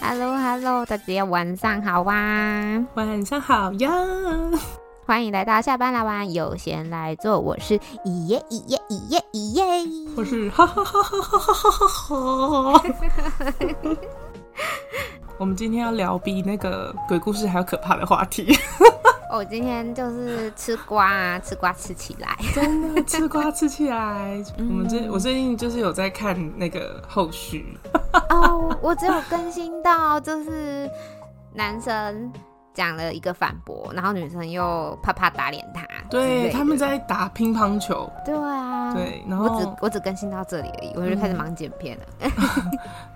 Hello，Hello，大家晚上好啊！晚上好呀！欢迎来到下班来玩，有闲来做。我是咦耶咦耶咦耶咦耶，我是哈哈哈哈哈哈哈哈哈。我们今天要聊比那个鬼故事还要可怕的话题。我、哦、今天就是吃瓜啊，吃瓜吃起来，真的吃瓜吃起来。我们最我最近就是有在看那个后续。哦，我只有更新到就是男生。讲了一个反驳，然后女生又啪啪打脸他。对，他们在打乒乓球。对啊，对，然后我只我只更新到这里而已，我就开始忙剪片了。嗯、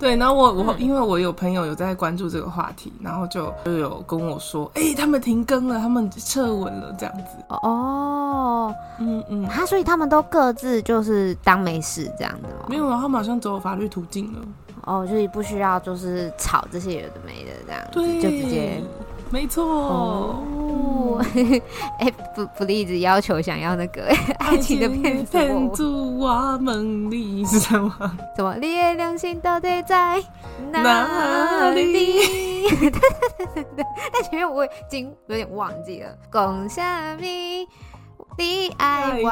对，然后我我因为我有朋友有在关注这个话题，然后就就有跟我说，哎、欸，他们停更了，他们撤文了，这样子。哦，嗯嗯，他所以他们都各自就是当没事这样子吗？没有啊，他们好像走法律途径了。哦，就是不需要就是吵这些有的没的这样子，对，就直接。没错哦，哎、欸，不不，一直要求想要那个 爱情的骗子，骗住我梦里是什么？什么？你的良心到底在哪里？但前面我已经有点忘记了。讲什么？你爱我？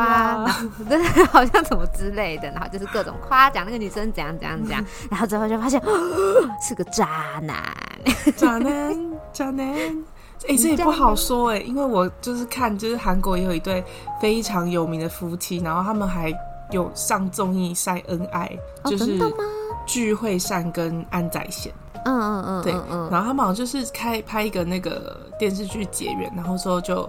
然后 好像什么之类的，然后就是各种夸奖那个女生怎样怎样怎样，然后最后就发现是个渣男，渣男。渣男，哎、欸，这也不好说哎、欸，因为我就是看，就是韩国也有一对非常有名的夫妻，然后他们还有上综艺晒恩爱，哦、就是聚会善跟安宰贤，嗯嗯嗯，对，然后他们好像就是开拍一个那个电视剧结缘，然后之后就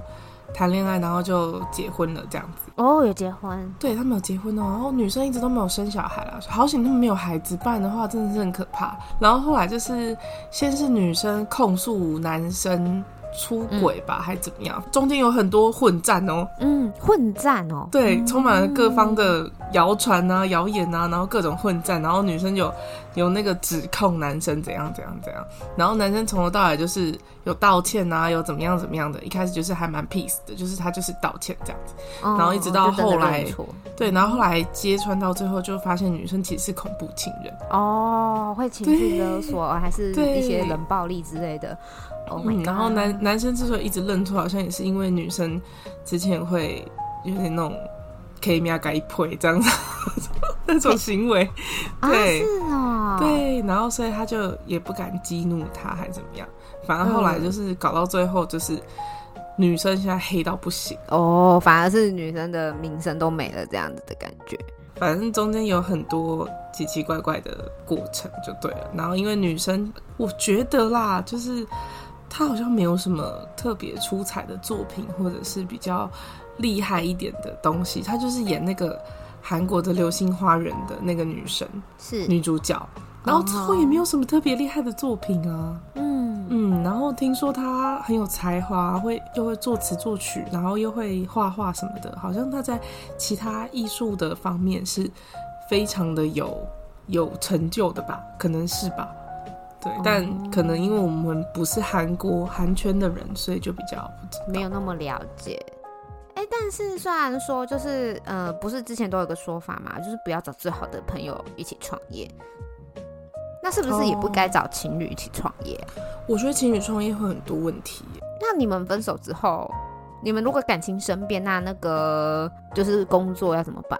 谈恋爱，然后就结婚了这样子。哦，有结婚，对，他们有结婚哦，然后女生一直都没有生小孩啊，好险他们没有孩子，不然的话真的是很可怕。然后后来就是先是女生控诉男生。出轨吧，嗯、还怎么样？中间有很多混战哦。嗯，混战哦。对，充满了各方的谣传啊、谣言啊，然后各种混战，然后女生有有那个指控男生怎样怎样怎样，然后男生从头到尾就是有道歉啊，有怎么样怎么样的。一开始就是还蛮 peace 的，就是他就是道歉这样子，哦、然后一直到后来，对，然后后来揭穿到最后，就发现女生其实是恐怖情人哦，会情绪勒索，还是一些冷暴力之类的。Oh、嗯，然后男男生之所以一直认错，好像也是因为女生之前会有点那种 K 喵改配这样子 那种行为，对，啊哦、对，然后所以他就也不敢激怒他，还怎么样？反而后来就是搞到最后，就是女生现在黑到不行哦，反而是女生的名声都没了，这样子的感觉。反正中间有很多奇奇怪怪的过程，就对了。然后因为女生，我觉得啦，就是。他好像没有什么特别出彩的作品，或者是比较厉害一点的东西。他就是演那个韩国的《流星花园》的那个女神，是女主角。然后之后也没有什么特别厉害的作品啊。嗯嗯。然后听说他很有才华，会又会作词作曲，然后又会画画什么的。好像他在其他艺术的方面是非常的有有成就的吧？可能是吧。对，但可能因为我们不是韩国韩圈的人，所以就比较不知道，没有那么了解。哎，但是虽然说就是呃，不是之前都有个说法嘛，就是不要找最好的朋友一起创业。那是不是也不该找情侣一起创业？我觉得情侣创业会很多问题。那你们分手之后，你们如果感情生变，那那个就是工作要怎么办？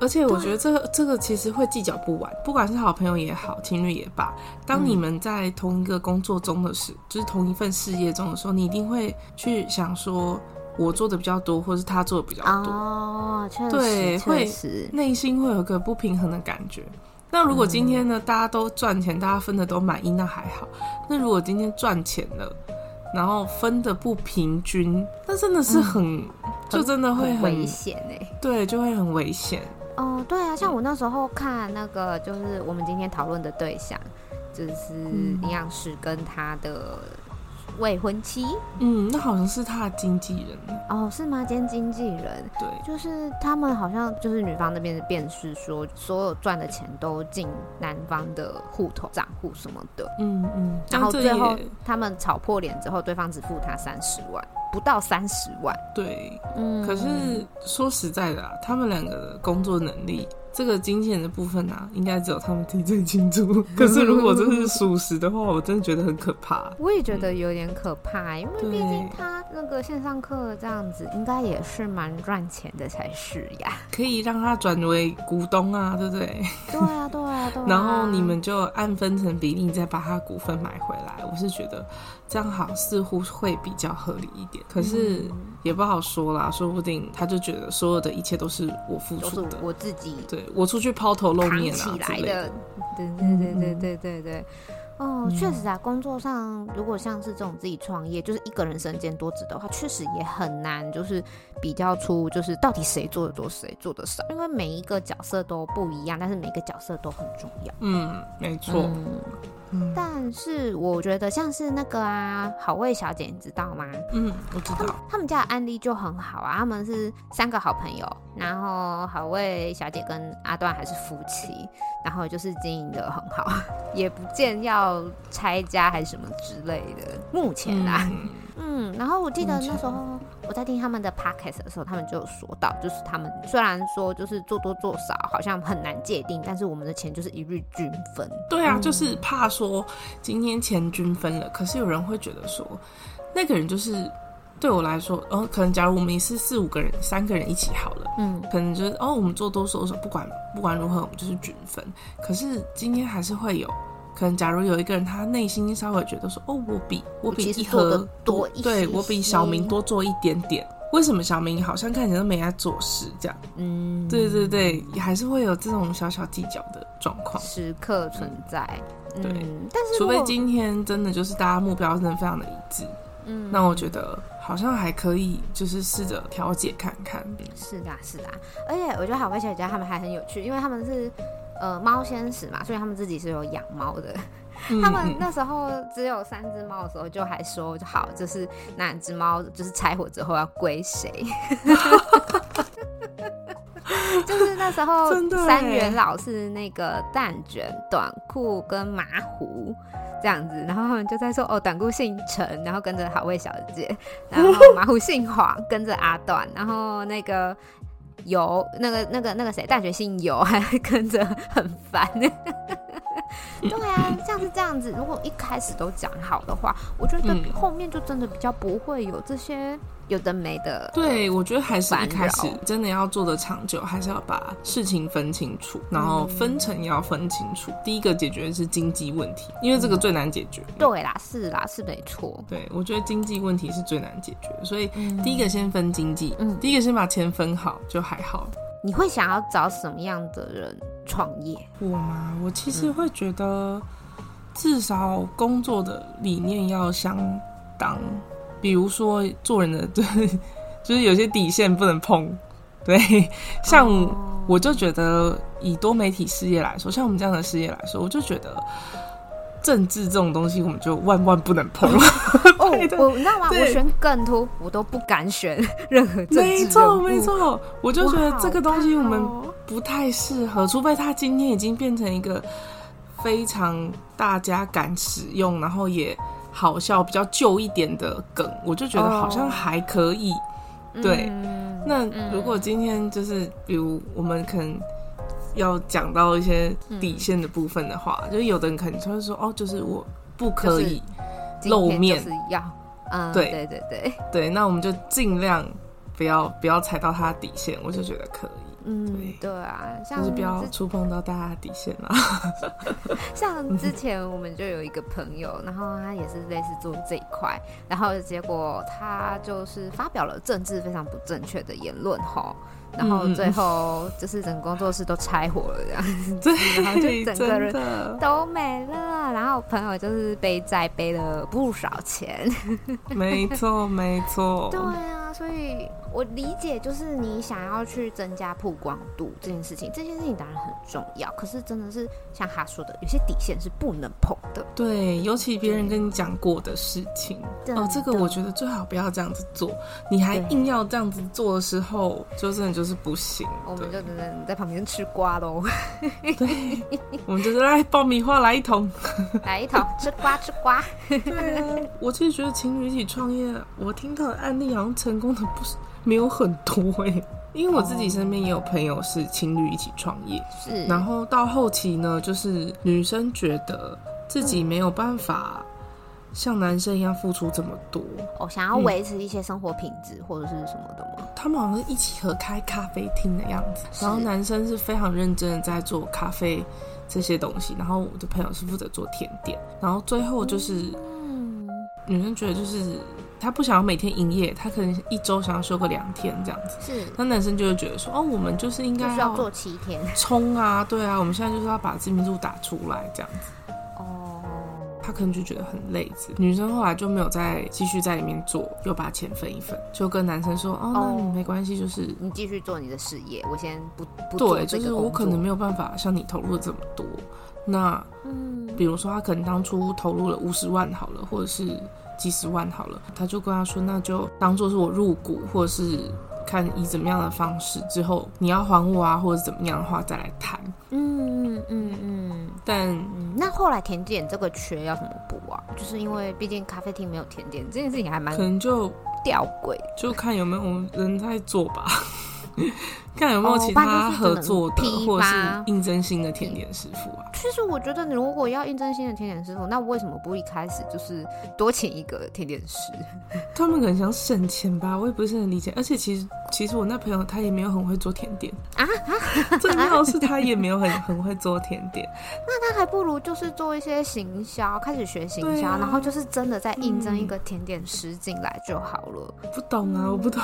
而且我觉得这个这个其实会计较不完，不管是好朋友也好，情侣也罢，当你们在同一个工作中的时，就是同一份事业中的时候，你一定会去想说，我做的比较多，或是他做的比较多。哦，确实，对，会确实，内心会有个不平衡的感觉。那如果今天呢，大家都赚钱，大家分的都满意，那还好。那如果今天赚钱了，然后分的不平均，那真的是很，嗯、就真的会很，很危险哎。对，就会很危险。哦，对啊，像我那时候看那个，就是我们今天讨论的对象，就是营养师跟他的未婚妻。嗯，那好像是他的经纪人哦，是吗？兼经纪人，对，就是他们好像就是女方那边的辩释说，所有赚的钱都进男方的户头账户什么的。嗯嗯，然后最后他们吵破脸之后，对方只付他三十万，不到三十万。对，嗯。可是说实在的啊，他们两个的工作能力。这个金钱的部分啊，应该只有他们自己最清楚。可是如果这是属实的话，我真的觉得很可怕。我也觉得有点可怕，因为毕竟他那个线上课这样子，应该也是蛮赚钱的才是呀。可以让他转为股东啊，对不对？对啊，对啊，对啊。然后你们就按分成比例再把他股份买回来。我是觉得这样好，似乎会比较合理一点。可是也不好说啦，说不定他就觉得所有的一切都是我付出的，我自己对。我出去抛头露面啊，起来的，对对对对对对对，哦，确实啊，工作上如果像是这种自己创业，就是一个人身兼多职的话，确实也很难，就是比较出就是到底谁做的多，谁做的少，因为每一个角色都不一样，但是每个角色都很重要。嗯，没错。嗯但是我觉得像是那个啊，好味小姐，你知道吗？嗯，我知道。他，他们家的案例就很好啊，他们是三个好朋友，然后好味小姐跟阿段还是夫妻，然后就是经营得很好，也不见要拆家还是什么之类的。目前啊。嗯嗯，然后我记得那时候我在听他们的 podcast 的时候，他们就有说到，就是他们虽然说就是做多做少好像很难界定，但是我们的钱就是一律均分。对啊，就是怕说今天钱均分了，可是有人会觉得说那个人就是对我来说，哦，可能假如我们也是四五个人，三个人一起好了，嗯，可能就是哦，我们做多做少，不管不管如何，我们就是均分。可是今天还是会有。可能，假如有一个人，他内心稍微觉得说：“哦，我比我比一盒多一，对我比小明多做一点点。为什么小明好像看起来都没在做事这样？”嗯，对对对，还是会有这种小小计较的状况时刻存在。嗯、对，但是除非今天真的就是大家目标真的非常的一致，嗯，那我觉得好像还可以，就是试着调解看看。是的，是的，而且我觉得海外小姐他们还很有趣，因为他们是。呃，猫先死嘛，所以他们自己是有养猫的。嗯、他们那时候只有三只猫的时候，就还说好，就是哪只猫就是拆伙之后要归谁。就是那时候三元老是那个蛋卷、短裤跟麻糊这样子，然后他们就在说哦，短裤姓陈，然后跟着好味小姐，然后麻糊姓黄，跟着阿段，然后那个。油那个那个那个谁，大学姓有，还跟着很烦。对啊，像是这样子，如果一开始都讲好的话，我觉得后面就真的比较不会有这些。有的没的，对，我觉得还是一开始真的要做的长久，还是要把事情分清楚，然后分成要分清楚。嗯、第一个解决的是经济问题，因为这个最难解决。嗯、对啦，是啦，是没错。对，我觉得经济问题是最难解决，所以第一个先分经济，嗯，第一个先把钱分好就还好。你会想要找什么样的人创业？我吗？我其实会觉得，至少工作的理念要相当。比如说做人的对，就是有些底线不能碰，对，像我就觉得以多媒体事业来说，像我们这样的事业来说，我就觉得政治这种东西我们就万万不能碰。哦，我你知道吗？我选梗图我都不敢选任何政治。没错没错，我就觉得这个东西我们不太适合，除非他今天已经变成一个非常大家敢使用，然后也。好笑，比较旧一点的梗，我就觉得好像还可以。Oh. 对，嗯、那如果今天就是，比如我们可能要讲到一些底线的部分的话，嗯、就是有的人可能就会说，哦，就是我不可以露面，是要，嗯，对对对对对，那我们就尽量不要不要踩到他的底线，我就觉得可以。嗯，对啊，像就是不要触碰到大家的底线啦。像 之前我们就有一个朋友，然后他也是类似做这一块，然后结果他就是发表了政治非常不正确的言论哈，然后最后就是整个工作室都拆伙了这样子，然后就整个人都没了，然后朋友就是背债背了不少钱。没错，没错。对啊。啊，所以我理解，就是你想要去增加曝光度这件事情，这件事情当然很重要。可是真的是像他说的，有些底线是不能碰的。对，尤其别人跟你讲过的事情，哦，这个我觉得最好不要这样子做。你还硬要这样子做的时候，就真的就是不行。我们就只能在旁边吃瓜喽。对，我们就是来爆米花来一桶，来一桶吃瓜吃瓜。对啊，我其实觉得情侣一起创业，我听到的案例好像成功的不是没有很多哎，因为我自己身边也有朋友是情侣一起创业，是，然后到后期呢，就是女生觉得自己没有办法像男生一样付出这么多，哦，想要维持一些生活品质或者是什么的吗？他们好像一起合开咖啡厅的样子，然后男生是非常认真的在做咖啡这些东西，然后我的朋友是负责做甜点，然后最后就是。女生觉得就是她不想要每天营业，她可能一周想要休个两天这样子。是，那男生就会觉得说，哦，我们就是应该要做七天冲啊，对啊，我们现在就是要把知名度打出来这样子。哦，他可能就觉得很累。女生后来就没有再继续在里面做，又把钱分一分，就跟男生说，哦，那你没关系，就是你继续做你的事业，我先不不对，就是我可能没有办法像你投入这么多。那，嗯，比如说他可能当初投入了五十万好了，或者是几十万好了，他就跟他说，那就当做是我入股，或者是看以怎么样的方式，之后你要还我啊，或者怎么样的话再来谈。嗯嗯嗯嗯。但、嗯、那后来甜点这个缺要怎么补啊？就是因为毕竟咖啡厅没有甜点，这件事情还蛮可能就吊诡，就看有没有人在做吧。看有没有其他合作的，或者是应征新的甜点师傅啊？其实我觉得，你如果要应征新的甜点师傅，那为什么不一开始就是多请一个甜点师？他们可能想省钱吧，我也不是很理解。而且其实，其实我那朋友他也没有很会做甜点啊啊！最重要是他也没有很 很会做甜点。那他还不如就是做一些行销，开始学行销，啊、然后就是真的再应征一个甜点师进来就好了。不懂啊，我不懂。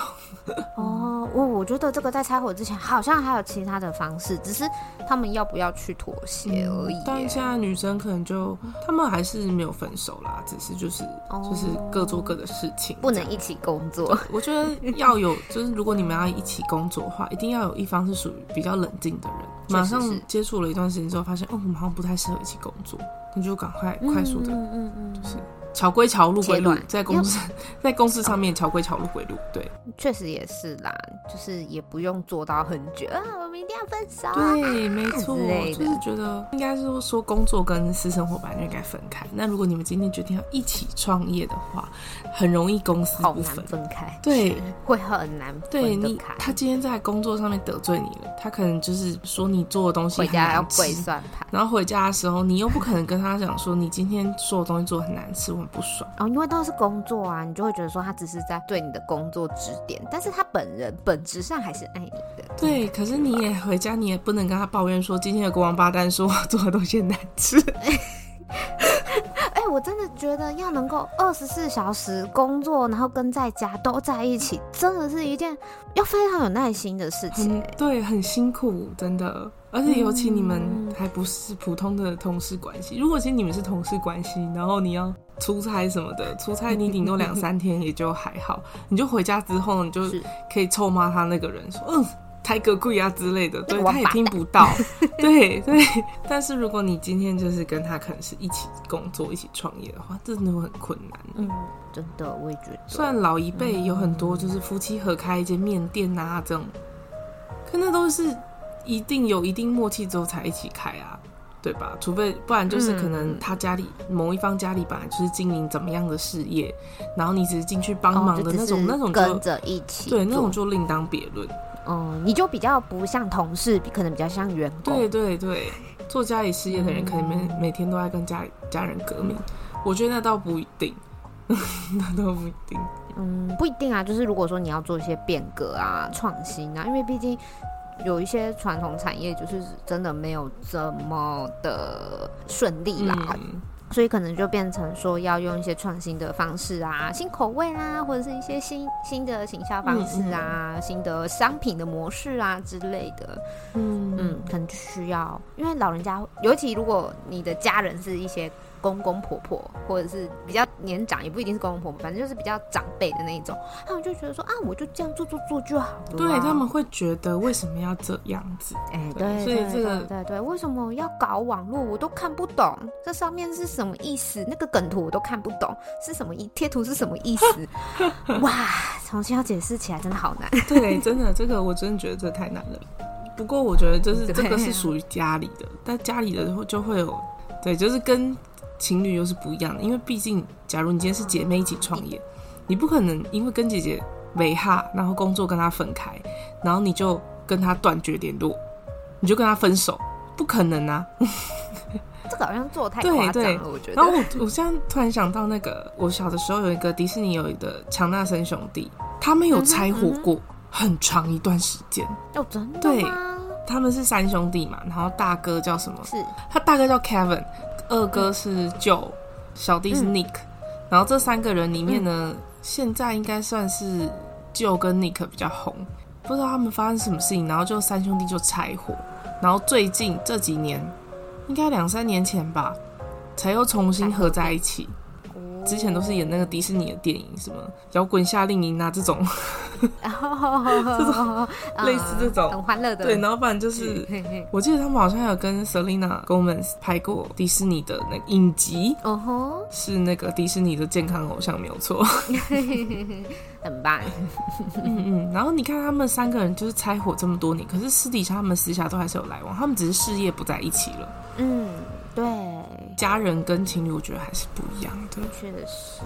哦，我我觉得这个在拆伙之前，好像还有其他的方式，只是他们要不要去妥协而已。但现在女生可能就他们还是没有分手啦，只是就是、哦、就是各做各的事情，不能一起工作。我觉得要有，就是如果你们要一起工作的话，一定要有一方是属于比较冷静的人。马上接触了一段时间之后，发现哦，我们好像不太适合一起工作，你就赶快快速的，嗯嗯嗯，就是。桥归桥，路归路，在公司，在公司上面，桥归桥，路归路。对，确实也是啦，就是也不用做到很久啊，我们一定要分手。对，没错，就是觉得应该是说工作跟私生活本来就应该分开。那如果你们今天决定要一起创业的话，很容易公司不分，分开。对，会很难。对你，他今天在工作上面得罪你了，他可能就是说你做的东西很难吃，回家要跪算盘，然后回家的时候，你又不可能跟他讲说你今天做的东西做的很难吃。不爽哦，因为都是工作啊，你就会觉得说他只是在对你的工作指点，但是他本人本质上还是爱你的。对，可是你也回家，你也不能跟他抱怨说今天有个王八蛋说我做的东西难吃。我真的觉得要能够二十四小时工作，然后跟在家都在一起，真的是一件要非常有耐心的事情。对，很辛苦，真的。而且尤其你们还不是普通的同事关系，如果其实你们是同事关系，然后你要出差什么的，出差你顶多两三天也就还好，你就回家之后你就 可以臭骂他那个人说，嗯，抬个贵啊之类的，对，他也听不到，对对。但是如果你今天就是跟他可能是一起工作、一起创业的话，真的会很困难。嗯，真的，我也觉得。虽然老一辈有很多就是夫妻合开一间面店啊这种，可那都是。一定有一定默契之后才一起开啊，对吧？除非不然就是可能他家里某一方家里本来就是经营怎么样的事业，然后你只是进去帮忙的那种，哦、那种跟着一起，对，那种就另当别论。哦，你就比较不像同事，可能比较像员工。对对对，做家里事业的人可能每、嗯、每天都在跟家里家人革命，我觉得那倒不一定，那倒不一定。嗯，不一定啊，就是如果说你要做一些变革啊、创新啊，因为毕竟。有一些传统产业就是真的没有这么的顺利啦，嗯，所以可能就变成说要用一些创新的方式啊，新口味啦，或者是一些新新的行销方式啊，嗯，新的商品的模式啊之类的。嗯嗯，可能就需要，因为老人家，尤其如果你的家人是一些公公婆婆，或者是比较年长，也不一定是公公婆婆，反正就是比较长辈的那一种，他们就觉得说啊，我就这样做做做就好了。对，他们会觉得为什么要这样子？哎，对，所以这个对对对，为什么要搞网络？我都看不懂，这上面是什么意思？那个梗图我都看不懂，是什么意？贴图是什么意思？哇，重新要解释起来真的好难。对，真的这个我真的觉得这太难了。不过我觉得就是这个是 属于家里的，但家里的就会有，对，就是跟情侣又是不一样的，因为毕竟假如你今天是姐妹一起创业，你不可能因为跟姐姐没哈，然后工作跟她分开，然后你就跟她断绝联络，你就跟她分手，不可能啊！这个好像做太夸张了，我觉得。然后我我现在突然想到那个，我小的时候有一个迪士尼有一个强纳森兄弟，他们有拆伙过。嗯很长一段时间哦，真的吗？对，他们是三兄弟嘛，然后大哥叫什么？是他大哥叫 Kevin，二哥是 Joe，嗯、小弟是 Nick，嗯、然后这三个人里面呢，嗯、现在应该算是 Joe 跟 Nick 比较红，不知道他们发生什么事情，然后就三兄弟就拆伙，然后最近这几年，应该两三年前吧，才又重新合在一起。之前都是演那个迪士尼的电影，什么摇滚夏令营啊这种，这种类似这种。很欢乐的。对，然后反正就是，我记得他们好像有跟 Selina Gomez 拍过迪士尼的那个影集，哦吼，是那个迪士尼的健康偶像，没有错，很棒。嗯嗯，然后你看他们三个人就是拆伙这么多年，可是私底下他们私下都还是有来往，他们只是事业不在一起了。嗯，对。家人跟情侣，我觉得还是不一样的。确实是，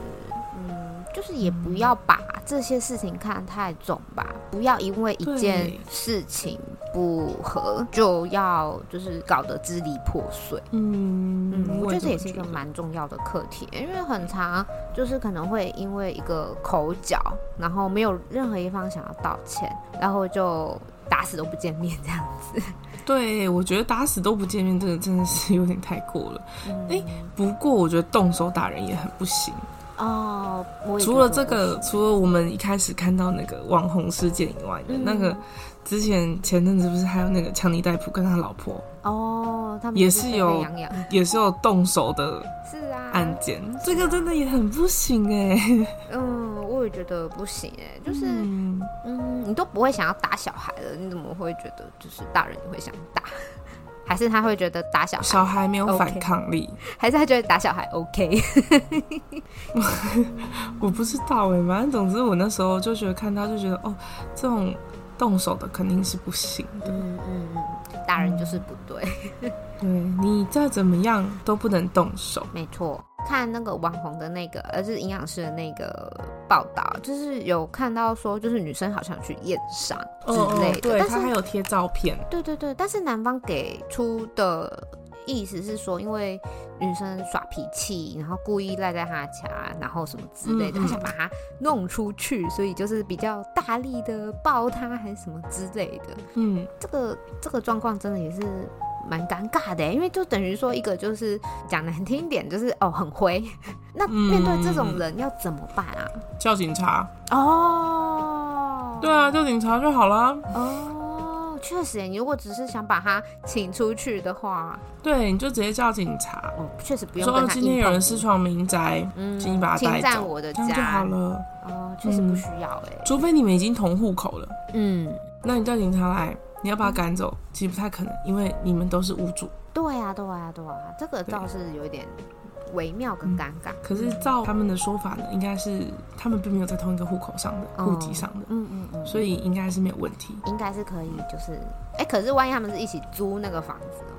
嗯，就是也不要把这些事情看太重吧，不要因为一件事情不合就要就是搞得支离破碎。嗯嗯，我觉得这也是一个蛮重要的课题，因为很常就是可能会因为一个口角，然后没有任何一方想要道歉，然后就打死都不见面这样子。对，我觉得打死都不见面，这个真的是有点太过了。哎、嗯，不过我觉得动手打人也很不行哦。除了这个，除了我们一开始看到那个网红事件以外的，嗯、那个之前前阵子不是还有那个强尼戴普跟他老婆哦，他们也是有也是有动手的，是啊，案件，这个真的也很不行哎。嗯。我也觉得不行哎、欸，就是嗯，嗯，你都不会想要打小孩了，你怎么会觉得就是大人你会想打？还是他会觉得打小孩小孩没有反抗力?还是他觉得打小孩 OK？我不知道哎、欸，反正总之我那时候就觉得看他就觉得哦，这种动手的肯定是不行的。嗯嗯嗯，大人就是不对。对，你再怎么样都不能动手。没错。看那个网红的那个，而是营养师的那个报道，就是有看到说，就是女生好像去验伤之类的，哦、对，但是他还有贴照片。对对对，但是男方给出的意思是说，因为女生耍脾气，然后故意赖在他家，然后什么之类的，嗯嗯，他想把他弄出去，所以就是比较大力的抱他，还是什么之类的。嗯，这个这个状况真的也是。蛮尴尬的，因为就等于说一个就是讲难听一点，就是哦很灰。那面对这种人要怎么办啊？叫警察哦。对啊，叫警察就好了。哦，确实，你如果只是想把他请出去的话，对，你就直接叫警察。哦，确实不用。说今天有人私闯民宅，嗯，请你把他带走，我的家这样就好了。哦，确实不需要哎、嗯，除非你们已经同户口了。嗯，那你叫警察来。你要把他赶走，嗯、其实不太可能，因为你们都是屋主。对呀、啊，对呀、啊，对呀、啊，这个倒是有一点微妙跟尴尬、嗯。可是照他们的说法呢，应该是他们并没有在同一个户口上的户籍上的，嗯嗯嗯，所以应该是没有问题。应该是可以，就是，哎、欸，可是万一他们是一起租那个房子呢？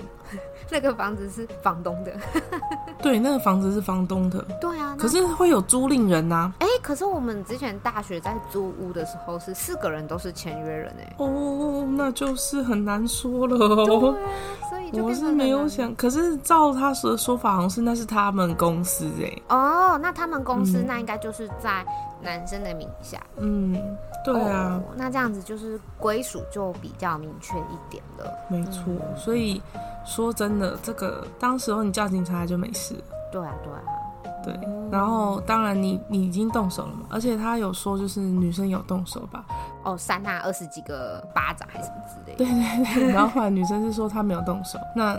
那个房子是房东的，对，那个房子是房东的，对啊，可是会有租赁人呐、啊。哎、欸，可是我们之前大学在租屋的时候，是四个人都是签约人哎。哦，那就是很难说了。对啊，所以就我是没有想，可是照他说的说法，好像是那是他们公司哎。哦，那他们公司那应该就是在男生的名下。嗯，对啊、哦，那这样子就是归属就比较明确一点了。没错，嗯、所以。说真的，这个当时候你叫警察就没事。对啊，对啊，对。然后当然你你已经动手了嘛，而且他有说就是女生有动手吧？哦，扇他二十几个巴掌还是什么之类的。对对对。然后后来女生是说她没有动手，那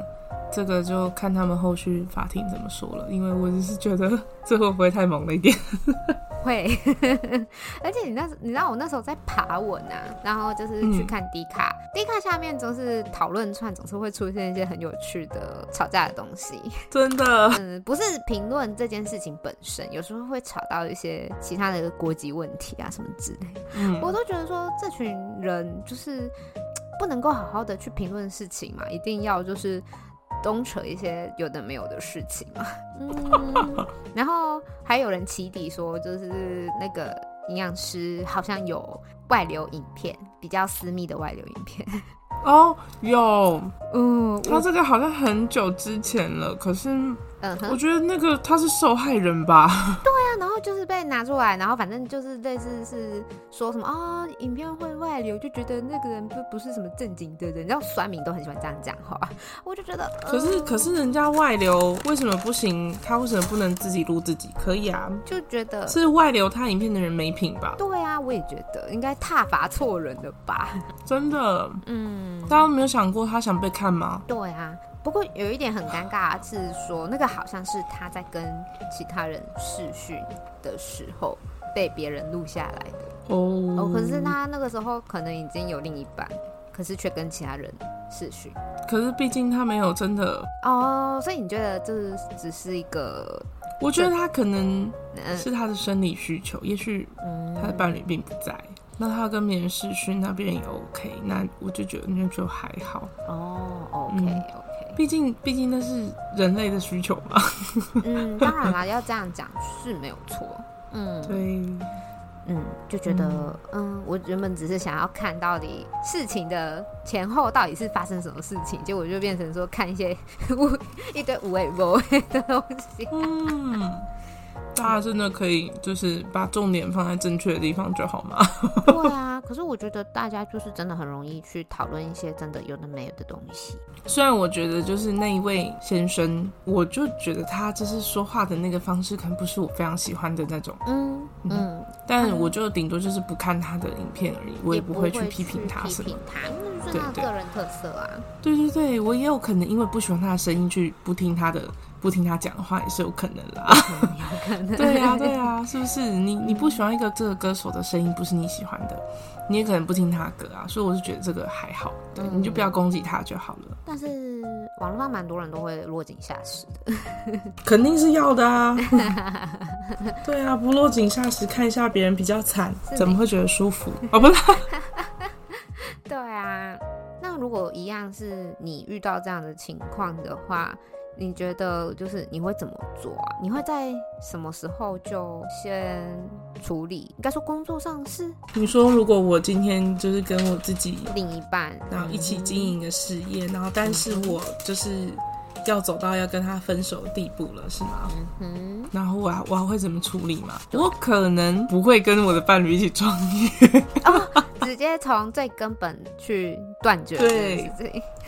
这个就看他们后续法庭怎么说了，因为我只是觉得这会不会太猛了一点？会，而且你那，你知道我那时候在爬文啊，然后就是去看迪卡、嗯、D 卡下面总是讨论串，总是会出现一些很有趣的吵架的东西。真的，嗯，不是评论这件事情本身，有时候会吵到一些其他的国籍问题啊什么之类。嗯，我都觉得说这群人就是不能够好好的去评论事情嘛，一定要就是。东扯一些有的没有的事情嘛，嗯，然后还有人起底说，就是那个营养师好像有外流影片，比较私密的外流影片。哦，有，嗯，他这个好像很久之前了，可是。嗯，我觉得那个他是受害人吧？对啊，然后就是被拿出来，然后反正就是类似是说什么啊、哦，影片会外流，就觉得那个人不不是什么正经的人，然后酸民都很喜欢这样讲话，我就觉得，可是、呃、可是人家外流为什么不行？他为什么不能自己录自己？可以啊，就觉得是外流他影片的人没品吧？对啊，我也觉得应该踏伐错人了吧？真的，嗯，大家没有想过他想被看吗？对啊。不过有一点很尴尬的是说，那个好像是他在跟其他人试训的时候被别人录下来的哦。哦，可是他那个时候可能已经有另一半，可是却跟其他人试训。可是毕竟他没有真的哦，所以你觉得这只是一个？我觉得他可能是他的生理需求，嗯、也许他的伴侣并不在。那他跟别人试训，那别人也 OK，那我就觉得那就还好哦。OK。毕竟，毕竟那是人类的需求嘛。嗯，当然啦，要这样讲是没有错。嗯，对，嗯，就觉得，嗯，嗯，我原本只是想要看到底事情的前后到底是发生什么事情，结果就变成说看一些 一堆无谓无谓的东西。嗯。大家真的可以就是把重点放在正确的地方就好吗？对啊，可是我觉得大家就是真的很容易去讨论一些真的有的没有的东西。虽然我觉得就是那一位先生，我就觉得他就是说话的那个方式可能不是我非常喜欢的那种。嗯嗯，嗯，但我就顶多就是不看他的影片而已，我也不会去批评他什么。批评他，那就是他个人特色啊。对对对，我也有可能因为不喜欢他的声音去不听他的。不听他讲的话也是有可能啦，有可能。对啊，对啊，是不是？你你不喜欢一个这个歌手的声音，不是你喜欢的，你也可能不听他歌啊。所以我是觉得这个还好，对，你就不要攻击他就好了。但是网络上蛮多人都会落井下石的，肯定是要的啊。对啊，不落井下石，看一下别人比较惨，怎么会觉得舒服？哦，不是。对啊，那如果一样是你遇到这样的情况的话。你觉得就是你会怎么做啊？你会在什么时候就先处理？应该说工作上是。你说如果我今天就是跟我自己另一半，然后一起经营一个事业，然后但是我就是要走到要跟他分手的地步了，是吗？嗯哼。然后我还我还会怎么处理吗？我可能不会跟我的伴侣一起创业。哦直接从最根本去断绝。对，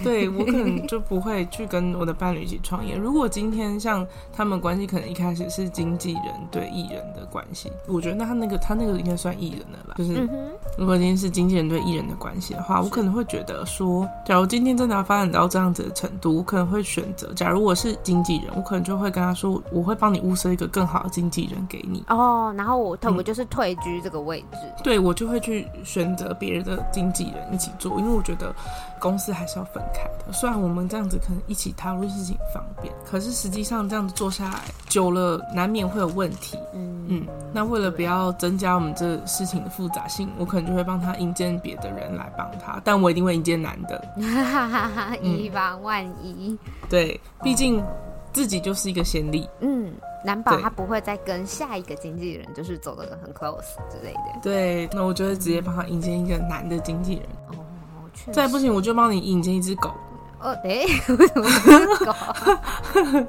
对我可能就不会去跟我的伴侣一起创业。如果今天像他们关系，可能一开始是经纪人对艺人的关系，我觉得那他那个他那个应该算艺人的吧。就是如果今天是经纪人对艺人的关系的话，我可能会觉得说，假如今天真的要发展到这样子的程度，我可能会选择，假如我是经纪人，我可能就会跟他说，我会帮你物色一个更好的经纪人给你。哦，然后我我就是退居这个位置。嗯、对，我就会去选择。别人的经纪人一起做，因为我觉得公司还是要分开的。虽然我们这样子可能一起踏入事情方便，可是实际上这样子做下来久了，难免会有问题。嗯嗯，那为了不要增加我们这事情的复杂性，我可能就会帮他引荐别的人来帮他，但我一定会引荐男的，以防万一。对，毕竟自己就是一个先例。嗯。难保他不会再跟下一个经纪人就是走得很 close 之类的。对，那我就会直接帮他引荐一个男的经纪人。再不行，我就帮你引荐一只狗。哦，哎，为什么是狗？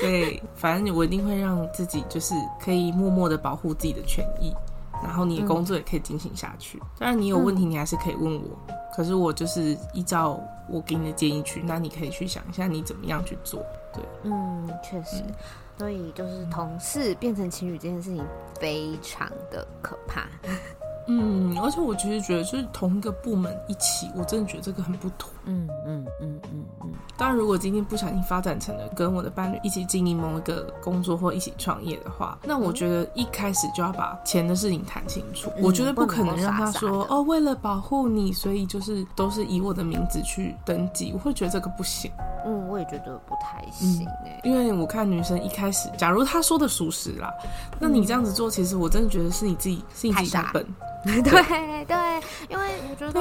对，反正我一定会让自己就是可以默默的保护自己的权益，然后你的工作也可以进行下去。当然，你有问题你还是可以问我，可是我就是依照我给你的建议去，那你可以去想一下你怎么样去做。对，嗯，确实。所以就是同事变成情侣这件事情非常的可怕。嗯，而且我其实觉得，就是同一个部门一起，我真的觉得这个很不妥。嗯嗯嗯嗯嗯。当然，如果今天不小心发展成了跟我的伴侣一起经营某一个工作或一起创业的话，那我觉得一开始就要把钱的事情谈清楚。嗯、我觉得不可能让他说傻傻哦，为了保护你，所以就是都是以我的名字去登记。我会觉得这个不行。嗯，我也觉得不太行哎、嗯，因为我看女生一开始，假如她说的属实啦，那你这样子做，其实我真的觉得是你自己是你自己太笨。对 对，对，因为我觉得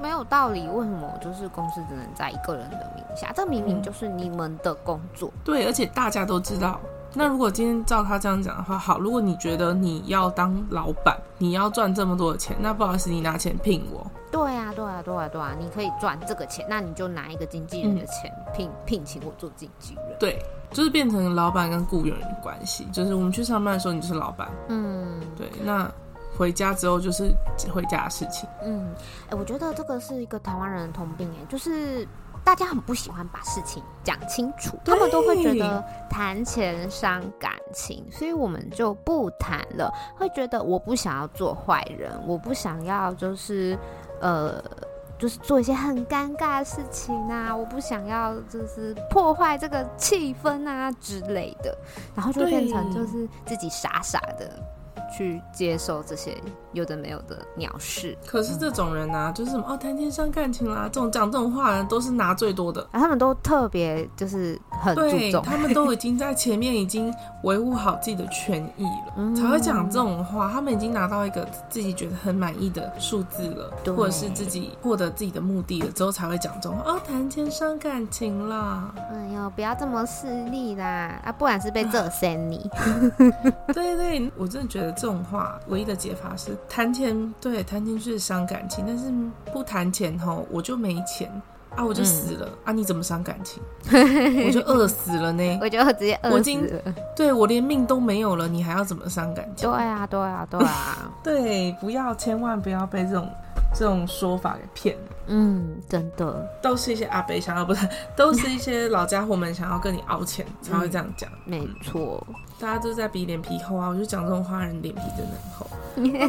没有道理。为什么就是公司只能在一个人的名下？这明明就是你们的工作。对，而且大家都知道。那如果今天照他这样讲的话，好，如果你觉得你要当老板，你要赚这么多的钱，那不好意思，你拿钱聘我。对啊，对啊，对啊，对啊，你可以赚这个钱，那你就拿一个经纪人的钱聘聘请我做经纪人。对，就是变成老板跟雇员的关系，就是我们去上班的时候，你就是老板。嗯，对，那。回家之后就是回家的事情。嗯，哎、欸，我觉得这个是一个台湾人的通病，哎，就是大家很不喜欢把事情讲清楚，他们都会觉得谈钱伤感情，所以我们就不谈了。会觉得我不想要做坏人，我不想要就是呃，就是做一些很尴尬的事情啊，我不想要就是破坏这个气氛啊之类的，然后就变成就是自己傻傻的。去接受这些有的没有的鸟事，可是这种人啊，嗯、就是什么哦，谈钱伤感情啦，这种讲这种话的人都是拿最多的，啊、他们都特别就是很注重，他们都已经在前面已经维护好自己的权益了，嗯、才会讲这种话。他们已经拿到一个自己觉得很满意的数字了，对或者是自己获得自己的目的了之后，才会讲这种话哦，谈钱伤感情啦。哎呦，不要这么势利啦，啊，不然是被 这三你。对对，我真的觉得。这种话唯一的解法是谈钱，对，谈钱就是伤感情，但是不谈钱吼，我就没钱啊，我就死了、嗯、啊，你怎么伤感情？我就饿死了呢，我就直接饿死了，对，我连命都没有了，你还要怎么伤感情？对啊，对啊，对啊，对，不要，千万不要被这种这种说法给骗了。嗯，真的，都是一些阿北想要，不是，都是一些老家伙们想要跟你凹钱才会这样讲、嗯。没错，大家都在比脸皮厚啊，我就讲这种话，人脸皮真的很厚。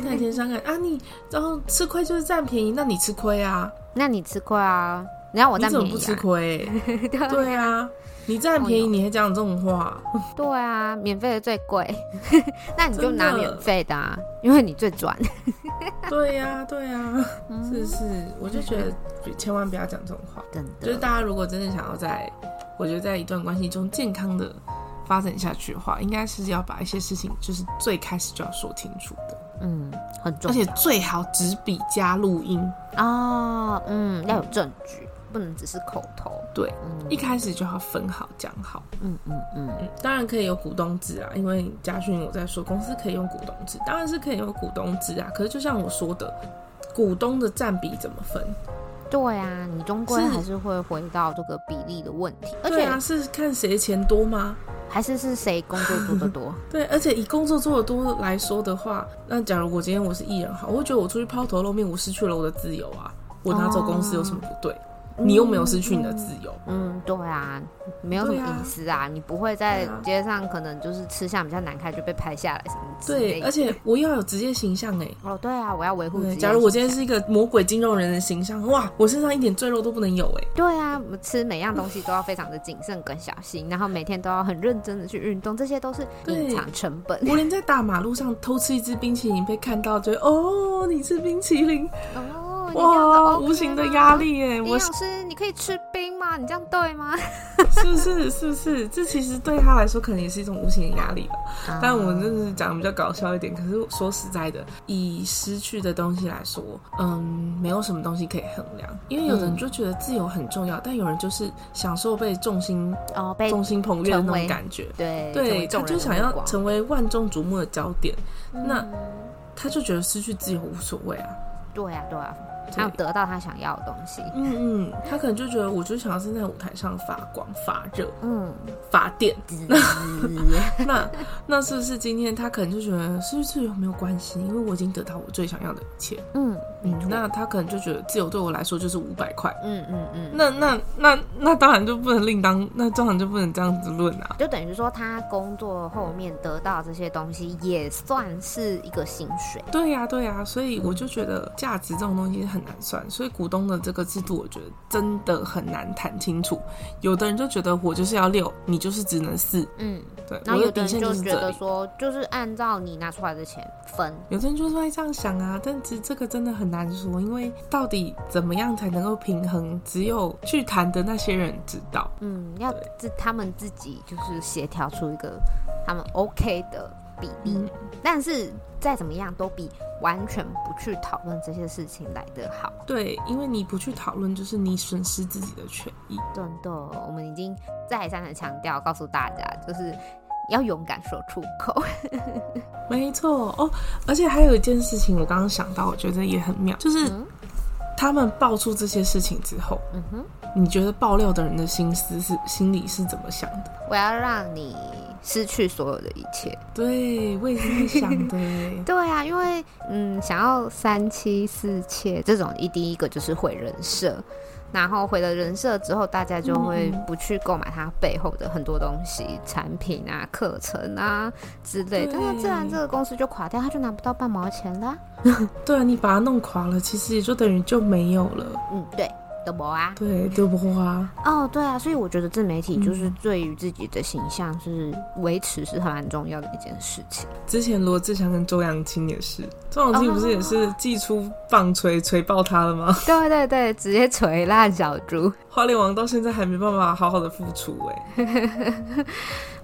谈钱伤感啊，你然后吃亏就是占便宜，那你吃亏啊？那你吃亏啊？你要我占便宜、啊？你怎么不吃亏？对啊。你占便宜，你还讲这种话？对啊，免费的最贵，那你就拿免费的啊，因为你最赚。对呀，对呀，是是，我就觉得千万不要讲这种话。真的，就是大家如果真的想要在，我觉得在一段关系中健康的发展下去的话，应该是要把一些事情，就是最开始就要说清楚的。嗯，很重要，而且最好纸笔加录音哦，嗯，要有证据。不能只是口头，对，嗯、一开始就要分好讲好。嗯嗯嗯嗯，当然可以有股东制啊，因为家训我在说公司可以用股东制，当然是可以用股东制啊。可是就像我说的，股东的占比怎么分？对啊，你终归还是会回到这个比例的问题。而且对啊，是看谁钱多吗？还是是谁工作做的多？对，而且以工作做的多来说的话，那假如我今天我是艺人，好，我会觉得我出去抛头露面，我失去了我的自由啊，我拿走公司有什么不对？哦你又没有失去你的自由。嗯，嗯，对啊，没有什么隐私啊，啊你不会在街上可能就是吃相比较难看就被拍下来什么之类的。对，而且我要有职业形象哎。哦，对啊，我要维护。假如我今天是一个魔鬼筋肉人的形象，哇，我身上一点赘肉都不能有哎。对啊，我吃每样东西都要非常的谨慎跟小心，然后每天都要很认真的去运动，这些都是隐藏成本。我连在大马路上偷吃一支冰淇淋被看到就，就哦，你吃冰淇淋哦。哇，无形的压力哎！我是你可以吃冰吗？你这样对吗？是不是？是不是？这其实对他来说可能也是一种无形的压力吧。嗯、但我们就是讲的比较搞笑一点。可是说实在的，以失去的东西来说，嗯，没有什么东西可以衡量。因为有人就觉得自由很重要，嗯、但有人就是享受被众星哦被众星捧月的那种感觉。对对，他就想要成为万众瞩目的焦点。嗯、那他就觉得失去自由无所谓啊。对啊，对啊。他要得到他想要的东西，嗯嗯，他可能就觉得，我就想要是在舞台上发光发热，嗯，发电。那那是不是今天他可能就觉得，是不是自由没有关系？因为我已经得到我最想要的一切。嗯嗯，那他可能就觉得自由对我来说就是五百块。嗯嗯嗯，那那那那当然就不能另当，那当然就不能这样子论啊。就等于说，他工作后面得到这些东西，也算是一个薪水。对呀对呀，所以我就觉得价值这种东西很难算，所以股东的这个制度，我觉得真的很难谈清楚。有的人就觉得我就是要六，你就是只能四，嗯，对。然后有的人就觉得说，就是按照你拿出来的钱分。有的人就是会这样想啊，但其实这个真的很难说，因为到底怎么样才能够平衡，只有去谈的那些人知道。嗯，要自他们自己就是协调出一个他们 OK 的比例，嗯、但是再怎么样都比。完全不去讨论这些事情来得好。对，因为你不去讨论，就是你损失自己的权益。对的，我们已经再三的强调，告诉大家，就是要勇敢说出口。没错哦，而且还有一件事情，我刚刚想到，我觉得也很妙，就是他们爆出这些事情之后，嗯哼，你觉得爆料的人的心思是心里是怎么想的？我要让你。失去所有的一切，对，我也是想的。对啊，因为嗯，想要三妻四妾这种，一第一个就是毁人设，然后毁了人设之后，大家就会不去购买它背后的很多东西、嗯、产品啊、课程啊之类的，那自然这个公司就垮掉，他就拿不到半毛钱啦。对啊，你把它弄垮了，其实也就等于就没有了。嗯，对。都不啊，对，都不花哦，对啊，所以我觉得自媒体就是对于自己的形象是维持是很蛮重要的一件事情。之前罗志祥跟周扬青也是，周扬青不是也是寄出棒槌锤爆他了吗？对对对，直接锤烂小猪。花莲王到现在还没办法好好的复出哎。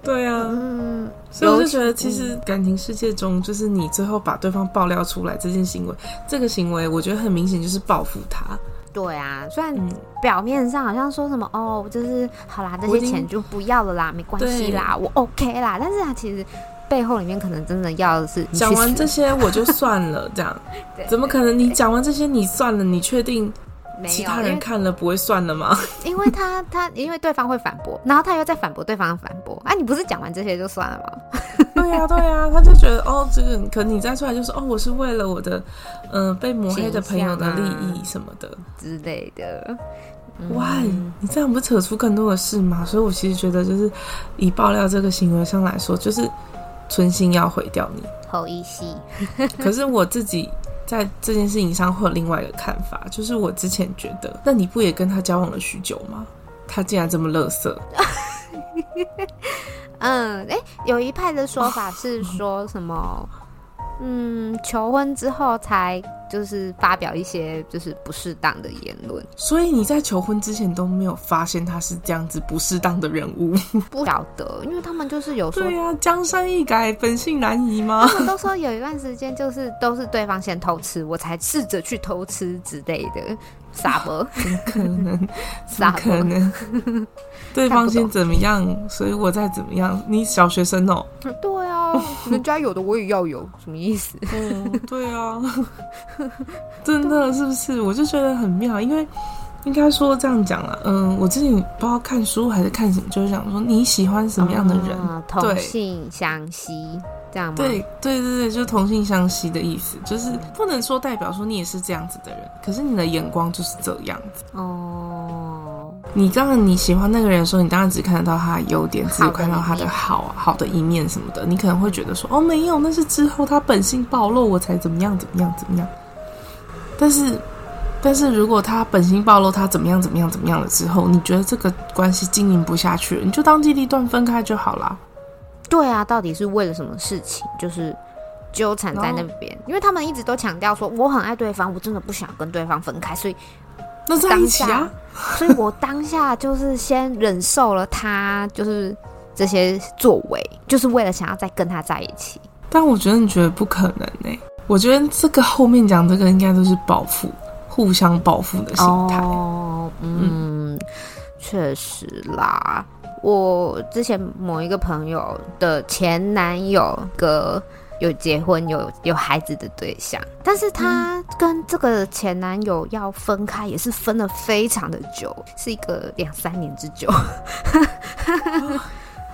对啊，嗯，所以我就觉得，其实感情世界中，就是你最后把对方爆料出来这件行为，这个行为，我觉得很明显就是报复他。对啊，虽然表面上好像说什么、嗯、哦，就是好啦，这些钱就不要了啦，没关系啦，我 OK 啦，但是他其实背后里面可能真的要的是讲完这些我就算了，这样 怎么可能？你讲完这些你算了，你确定其他人看了不会算了吗？因为他他因为对方会反驳，然后他又在反驳对方的反驳，哎、啊，你不是讲完这些就算了吗？对呀、啊，对呀、啊，他就觉得哦，这个可能你再出来就是哦，我是为了我的嗯、呃、被抹黑的朋友的利益什么的、啊、之类的。哇、嗯，你这样不扯出更多的事吗？所以我其实觉得，就是以爆料这个行为上来说，就是存心要毁掉你。好意思。可是我自己在这件事情上会有另外一个看法，就是我之前觉得，那你不也跟他交往了许久吗？他竟然这么垃圾。嗯，哎、欸，有一派的说法是说什么，嗯，求婚之后才就是发表一些就是不适当的言论，所以你在求婚之前都没有发现他是这样子不适当的人物？不晓得，因为他们就是有说，对呀、啊，江山易改，本性难移吗？他们都说有一段时间就是都是对方先偷吃，我才试着去偷吃之类的。傻 不？可能？傻可能？对方先怎么样，所以我再怎么样。你小学生哦、喔？对啊，人家有的我也要有，什么意思？嗯，对啊，真的是不是？我就觉得很妙，因为应该说这样讲了。嗯，我之前不知道看书还是看什么，就是想说你喜欢什么样的人，啊、同性相吸。这样吗？对对对对，就是同性相吸的意思，就是不能说代表说你也是这样子的人，可是你的眼光就是这样子哦。你刚刚你喜欢那个人的时候，你当然只看得到他的优点，只有看到他的好好的一面什么的。你可能会觉得说哦，没有，那是之后他本性暴露，我才怎么样怎么样怎么样。但是，但是如果他本性暴露，他怎么样怎么样怎么样了之后，你觉得这个关系经营不下去了，你就当机立断分开就好了。对啊，到底是为了什么事情？就是纠缠在那边，因为他们一直都强调说我很爱对方，我真的不想跟对方分开，所以那在一起啊。所以我当下就是先忍受了他，就是这些作为，就是为了想要再跟他在一起。但我觉得你觉得不可能呢、欸？我觉得这个后面讲这个应该都是报复，互相报复的心态。哦，嗯，确实啦。我之前某一个朋友的前男友，个有结婚有有孩子的对象，但是她跟这个前男友要分开，也是分了非常的久，是一个两三年之久。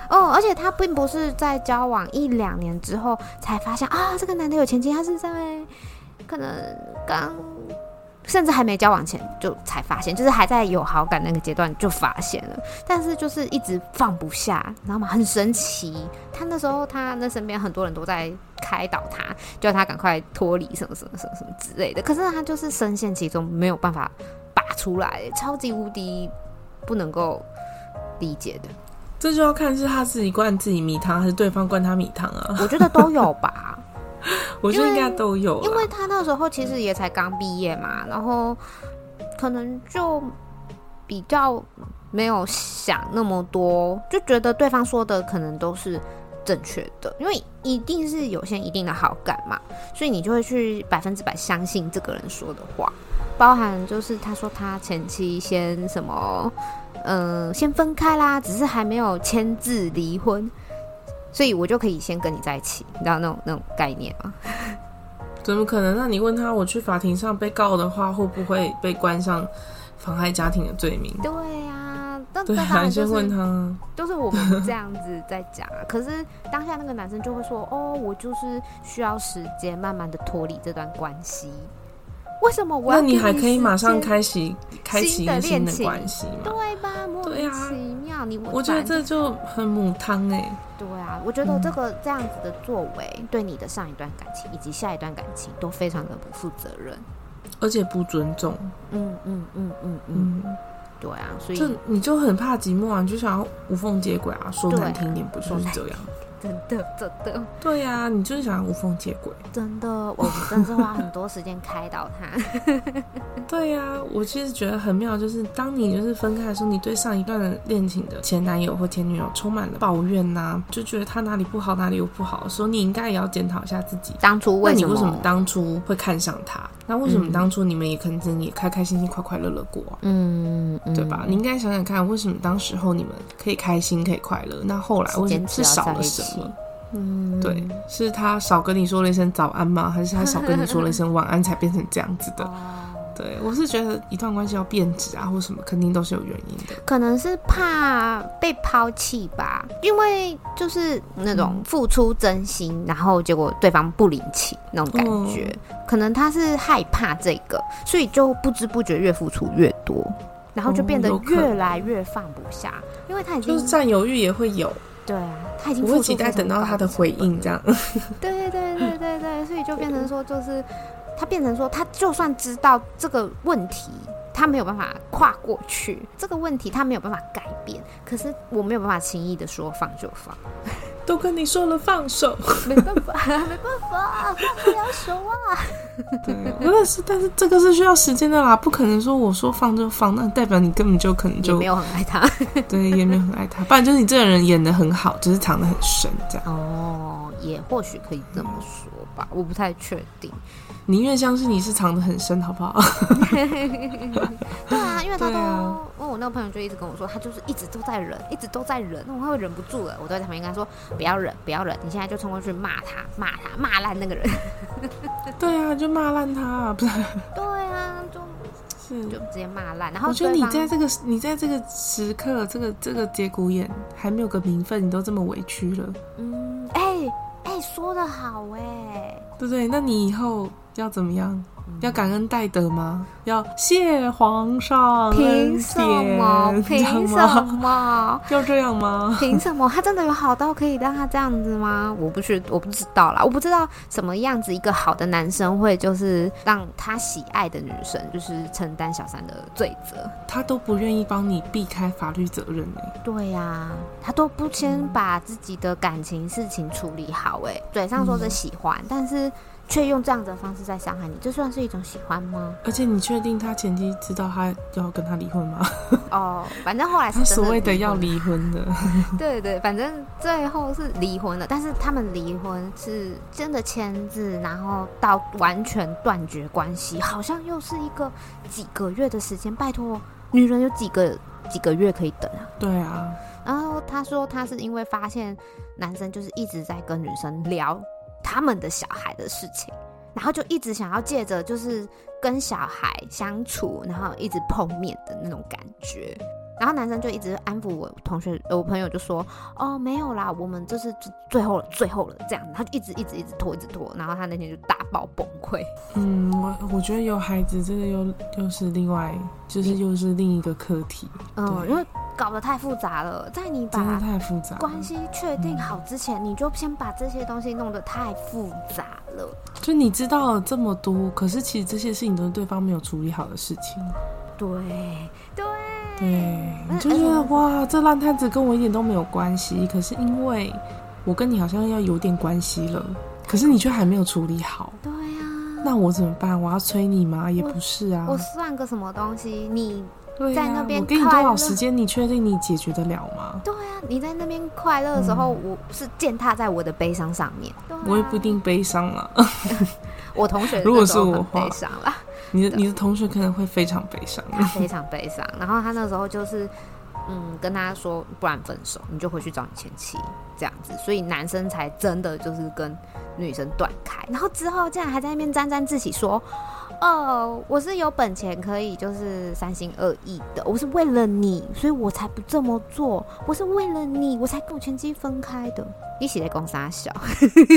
哦，而且他并不是在交往一两年之后才发现啊，这个男的有前妻，他是在可能刚。甚至还没交往前就才发现，就是还在有好感那个阶段就发现了，但是就是一直放不下，你知道吗？很神奇。他那时候他那身边很多人都在开导他，叫他赶快脱离什么什么什么什么之类的，可是他就是深陷其中，没有办法拔出来，超级无敌不能够理解的。这就要看是他自己灌自己米汤，还是对方灌他米汤啊？我觉得都有吧。我觉得应该都有，因为他那时候其实也才刚毕业嘛，然后可能就比较没有想那么多，就觉得对方说的可能都是正确的，因为一定是有些一定的好感嘛，所以你就会去百分之百相信这个人说的话，包含就是他说他前妻先什么，嗯、先分开啦，只是还没有签字离婚。所以我就可以先跟你在一起，你知道那种那种概念吗？怎么可能？那你问他，我去法庭上被告的话，会不会被关上妨害家庭的罪名？对呀、啊，对，还先问他，都是我们这样子在讲。啊可是当下那个男生就会说：“哦，我就是需要时间，慢慢的脱离这段关系。”为什么我要？那你还可以马上开启开启一个新的关系吗？对吧？莫名其妙，你我觉得这就很母汤哎。对啊，我觉得这个这样子的作为，对你的上一段感情以及下一段感情都非常的不负责任，而且不尊重。嗯嗯嗯嗯嗯，对啊，所以就你就很怕寂寞啊，你就想要无缝接轨啊，说难听点不就是这样？真的，真的，对呀、啊，你就是想要无缝接轨。真的，我真的是花很多时间开导他。对呀、啊，我其实觉得很妙，就是当你就是分开的时候，你对上一段恋情的前男友或前女友充满了抱怨呐、啊，就觉得他哪里不好，哪里又不好的时候，你应该也要检讨一下自己，当初为什么？你为什么当初会看上他？那为什么当初你们也可能也开开心心、快快乐乐过、啊？嗯，对吧？你应该想想看，为什么当时候你们可以开心、可以快乐？那后来为什么是少了什么？嗯，对，是他少跟你说了一声早安吗？还是他少跟你说了一声晚安才变成这样子的？对，我是觉得一段关系要变质啊，或什么，肯定都是有原因的。可能是怕被抛弃吧，因为就是那种付出真心，嗯、然后结果对方不领情那种感觉，嗯、可能他是害怕这个，所以就不知不觉越付出越多，然后就变得越来越放不下，因为他已经就是占有欲也会有。对啊，他已经不会期待等到他的回应这样。对对对对对对，所以就变成说，就是他变成说，他就算知道这个问题，他没有办法跨过去，这个问题他没有办法改变，可是我没有办法轻易的说放就放。都跟你说了放手，没办法，没办法，放不了手啊。对，真的是，但是这个是需要时间的啦，不可能说我说放就放，那代表你根本就可能就没有很爱他，对，也没有很爱他，不然就是你这个人演的很好，只、就是藏的很深这样。哦，也或许可以这么说吧，我不太确定。宁愿相信你是藏得很深，好不好？对啊，因为他都，因为、啊、我那个朋友就一直跟我说，他就是一直都在忍，一直都在忍，那我会忍不住了。我都在旁边跟他说，不要忍，不要忍，你现在就冲过去骂他，骂他，骂烂那个人。对啊，就骂烂他，不是？对啊，就是就直接骂烂。然后我觉得你在这个你在这个时刻，这个这个节骨眼还没有个名分，你都这么委屈了。嗯，哎、欸、哎、欸，说的好哎、欸，对不对？那你以后。要怎么样？要感恩戴德吗？要谢皇上？凭什么？凭什么？要这样吗？凭什么？他真的有好到可以让他这样子吗？我不去，我不知道啦。我不知道什么样子一个好的男生会就是让他喜爱的女生就是承担小三的罪责，他都不愿意帮你避开法律责任呢。对呀、啊，他都不先把自己的感情事情处理好哎，嘴上说着喜欢，嗯、但是。却用这样的方式在伤害你，这算是一种喜欢吗？而且你确定他前妻知道他要跟他离婚吗？哦，反正后来是所谓的要离婚的。对对，反正最后是离婚了，但是他们离婚是真的签字，然后到完全断绝关系，好像又是一个几个月的时间。拜托，女人有几个几个月可以等啊？对啊。然后他说他是因为发现男生就是一直在跟女生聊。他们的小孩的事情，然后就一直想要借着就是跟小孩相处，然后一直碰面的那种感觉。然后男生就一直安抚我同学，我朋友就说：“哦，没有啦，我们这是最后了，最后了。”这样，他就一直一直一直拖，一直拖。然后他那天就大爆崩溃。嗯，我我觉得有孩子这个又又是另外，就是又是另一个课题。嗯，因为搞得太复杂了，在你把太复杂关系确定好之前，你就先把这些东西弄得太复杂了。就你知道了这么多，可是其实这些事情都是对方没有处理好的事情。对对。对，你就觉得哇，这烂摊子跟我一点都没有关系。可是因为我跟你好像要有点关系了，可是你却还没有处理好。对呀、啊，那我怎么办？我要催你吗？也不是啊。我算个什么东西？你在那边、啊，我给你多少时间？你确定你解决得了吗？对啊，你在那边快乐的时候，嗯、我是践踏在我的悲伤上面。啊、我也不一定悲伤了。我同学如果是我悲伤了。你的你的同学可能会非常悲伤，他 非常悲伤。然后他那时候就是，嗯，跟他说，不然分手，你就回去找你前妻这样子。所以男生才真的就是跟女生断开。然后之后竟然还在那边沾沾自喜说，哦，我是有本钱可以就是三心二意的，我是为了你，所以我才不这么做。我是为了你，我才跟我前妻分开的。一起在公三小，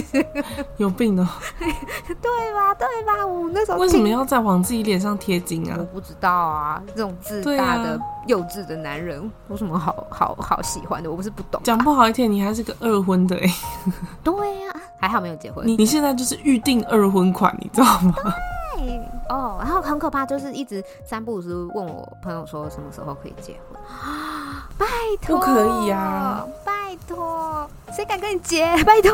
有病哦！对吧？对吧？我那时候为什么要再往自己脸上贴金啊？我不知道啊，这种自大的、幼稚的男人，有什么好好好喜欢的？我不是不懂。讲不好一点，你还是个二婚的哎。对呀，还好没有结婚。你你现在就是预定二婚款，你知道吗？哦，然后很可怕，就是一直三不五时问我朋友说什么时候可以结婚。啊？拜托，不可以啊！拜托。谁敢跟你结？拜托。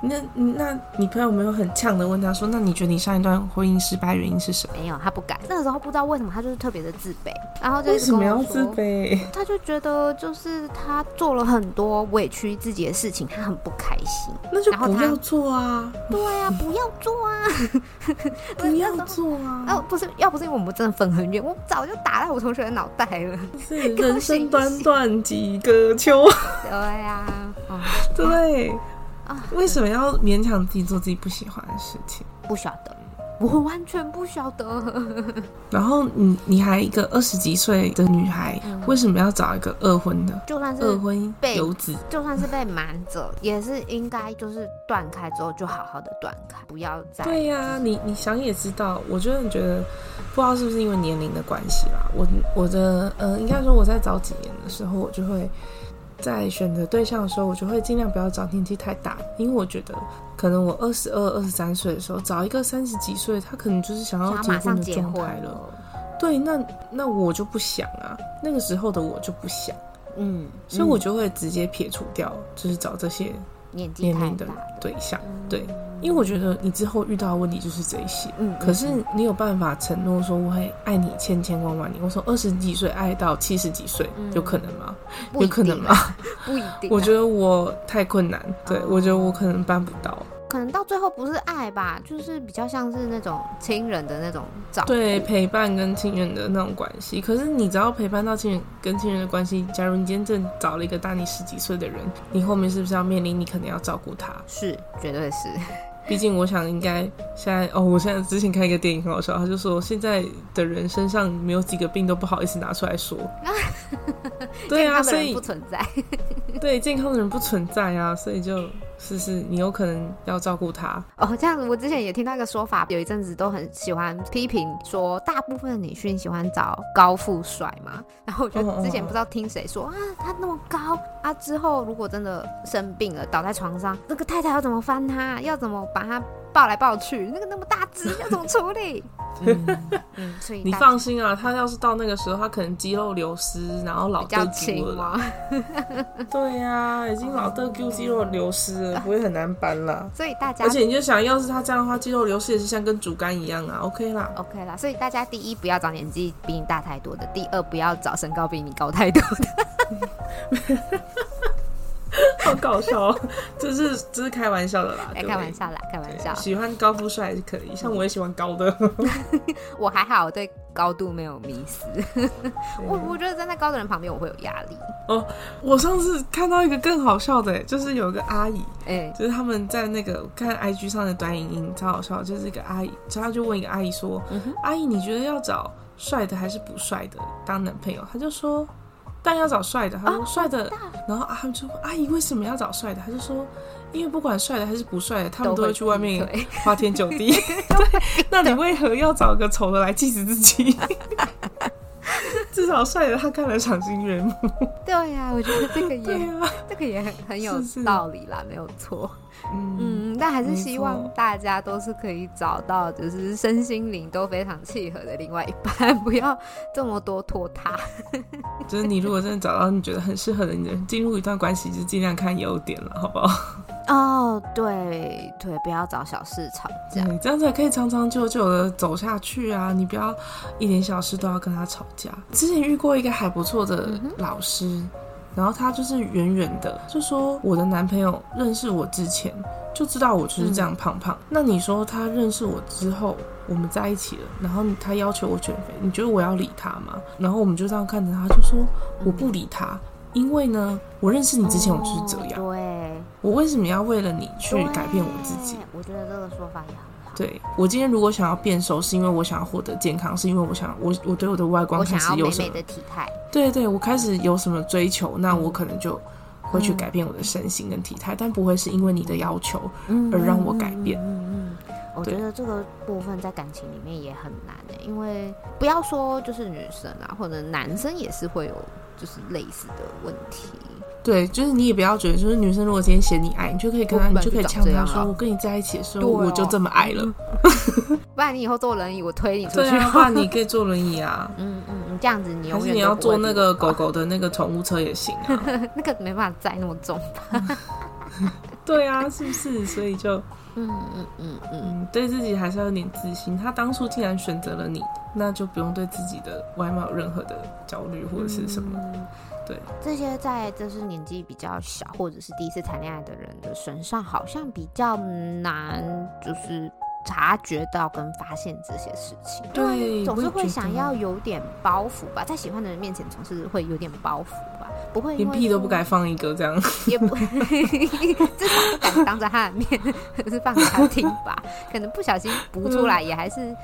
那那你朋友没有很呛的问他说：“那你觉得你上一段婚姻失败原因是什么？”没有，他不敢。那个时候不知道为什么，他就是特别的自卑。然后就为什么要自卑？他就觉得就是他做了很多委屈自己的事情，他很不开心。那就不要做啊！对啊，不要做啊！不要做啊！哦，不是，要不是因为我们真的分很远，我早就打在我同学的脑袋了。是人生短短几个秋。对呀。哦对啊，为什么要勉强自己做自己不喜欢的事情？不晓得，我完全不晓得。然后你你还一个二十几岁的女孩，嗯、为什么要找一个二婚的？就算是二婚被游子，就算是被瞒着，也是应该就是断开之后就好好的断开，不要再。对呀、啊，你你想也知道，我觉得你觉得不知道是不是因为年龄的关系啦。我我的呃，应该说我在早几年的时候，我就会。在选择对象的时候，我就会尽量不要找年纪太大，因为我觉得可能我二十二、二十三岁的时候找一个三十几岁，他可能就是想要结婚。的状态了。对，那那我就不想啊，那个时候的我就不想，嗯，所以我就会直接撇除掉，就是找这些年龄的对象，对。因为我觉得你之后遇到的问题就是这些，嗯，可是你有办法承诺说我会爱你千千万万年？我从二十几岁爱到七十几岁，嗯，有可能吗？有可能吗？不一定。我觉得我太困难，对，我觉得我可能办不到。可能到最后不是爱吧，就是比较像是那种亲人的那种照顾，对，陪伴跟亲人的那种关系。可是你只要陪伴到亲人跟亲人的关系，假如你今天正找了一个大你十几岁的人，你后面是不是要面临你可能要照顾他？是，绝对是。毕竟，我想应该现在哦，我现在之前看一个电影很好笑，他就说现在的人身上没有几个病都不好意思拿出来说。对啊，所以不存在。对，健康的人不存在啊，所以就。是是，你有可能要照顾他哦。这样子，我之前也听到一个说法，有一阵子都很喜欢批评说，大部分的女性喜欢找高富帅嘛。然后我就之前不知道听谁说啊，他那么高啊，之后如果真的生病了，倒在床上，那个太太要怎么翻他？要怎么把他？抱来抱去，那个那么大只 要怎么处理？嗯嗯、所以你放心啊，他要是到那个时候，他可能肌肉流失，然后老掉肌了。对呀、啊，已经老掉肌肉流失了，不会很难搬了。所以大家，而且你就想要是他这样的话，肌肉流失也是像跟竹竿一样啊，OK 啦，OK 啦。所以大家第一不要找年纪比你大太多的，第二不要找身高比你高太多的。好搞笑，这是这是开玩笑的啦，哎，开玩笑啦，开玩笑。喜欢高富帅还是可以，像我也喜欢高的。我还好，我对高度没有迷思。我我觉得站在高的人旁边，我会有压力。哦，我上次看到一个更好笑的，就是有一个阿姨，哎，就是他们在那个看 IG 上的短影音，超好笑。就是一个阿姨，所以他就问一个阿姨说：“阿姨，你觉得要找帅的还是不帅的当男朋友？”她就说。但要找帅的，他说帅的，然后啊，他们就问阿姨为什么要找帅的？他就说，因为不管帅的还是不帅的，他们都会去外面花天酒地。对，那你为何要找个丑的来气死自己？至少帅的他看了赏心悦目。对呀，我觉得这个也，这个也很很有道理啦，没有错。嗯，但还是希望大家都是可以找到，就是身心灵都非常契合的另外一半，不要这么多拖沓。就是你如果真的找到你觉得很适合的人，进入一段关系就尽量看优点了，好不好？哦，对对，不要找小事吵架，你这样才可以长长久久的走下去啊！你不要一点小事都要跟他吵架。之前遇过一个还不错的老师。嗯然后他就是远远的就说，我的男朋友认识我之前就知道我就是这样胖胖。嗯、那你说他认识我之后，我们在一起了，然后他要求我减肥，你觉得我要理他吗？然后我们就这样看着他，就说我不理他，因为呢，我认识你之前我就是这样。对，我为什么要为了你去改变我自己？我觉得这个说法也好。对，我今天如果想要变瘦，是因为我想要获得健康，是因为我想我我对我的外观开始有什么美美的体态。对对，我开始有什么追求，那我可能就会去改变我的身形跟体态，嗯、但不会是因为你的要求而让我改变。嗯嗯，嗯，嗯，我觉得这个部分在感情里面也很难的，因为不要说就是女生啊，或者男生也是会有就是类似的问题。对，就是你也不要觉得，就是女生如果今天嫌你矮，你就可以跟她，你就可以呛她说：“我跟你在一起的时候，我就这么矮了。”不然你以后坐轮椅，我推你出去。对啊，不然你可以坐轮椅啊。嗯 嗯，你这样子你永远。你要坐那个狗狗的那个宠物车也行啊。那个没办法载那么重吧？对啊，是不是？所以就嗯嗯嗯嗯，对自己还是要有点自信。他当初既然选择了你，那就不用对自己的外貌有任何的焦虑或者是什么。对，这些在就是年纪比较小或者是第一次谈恋爱的人的身上，好像比较难，就是察觉到跟发现这些事情。对，总是会想要有点包袱吧，在喜欢的人面前总是会有点包袱吧，不会连屁都不敢放一个这样，也不 至少不敢当着他的面，是放给他听吧，可能不小心补出来也还是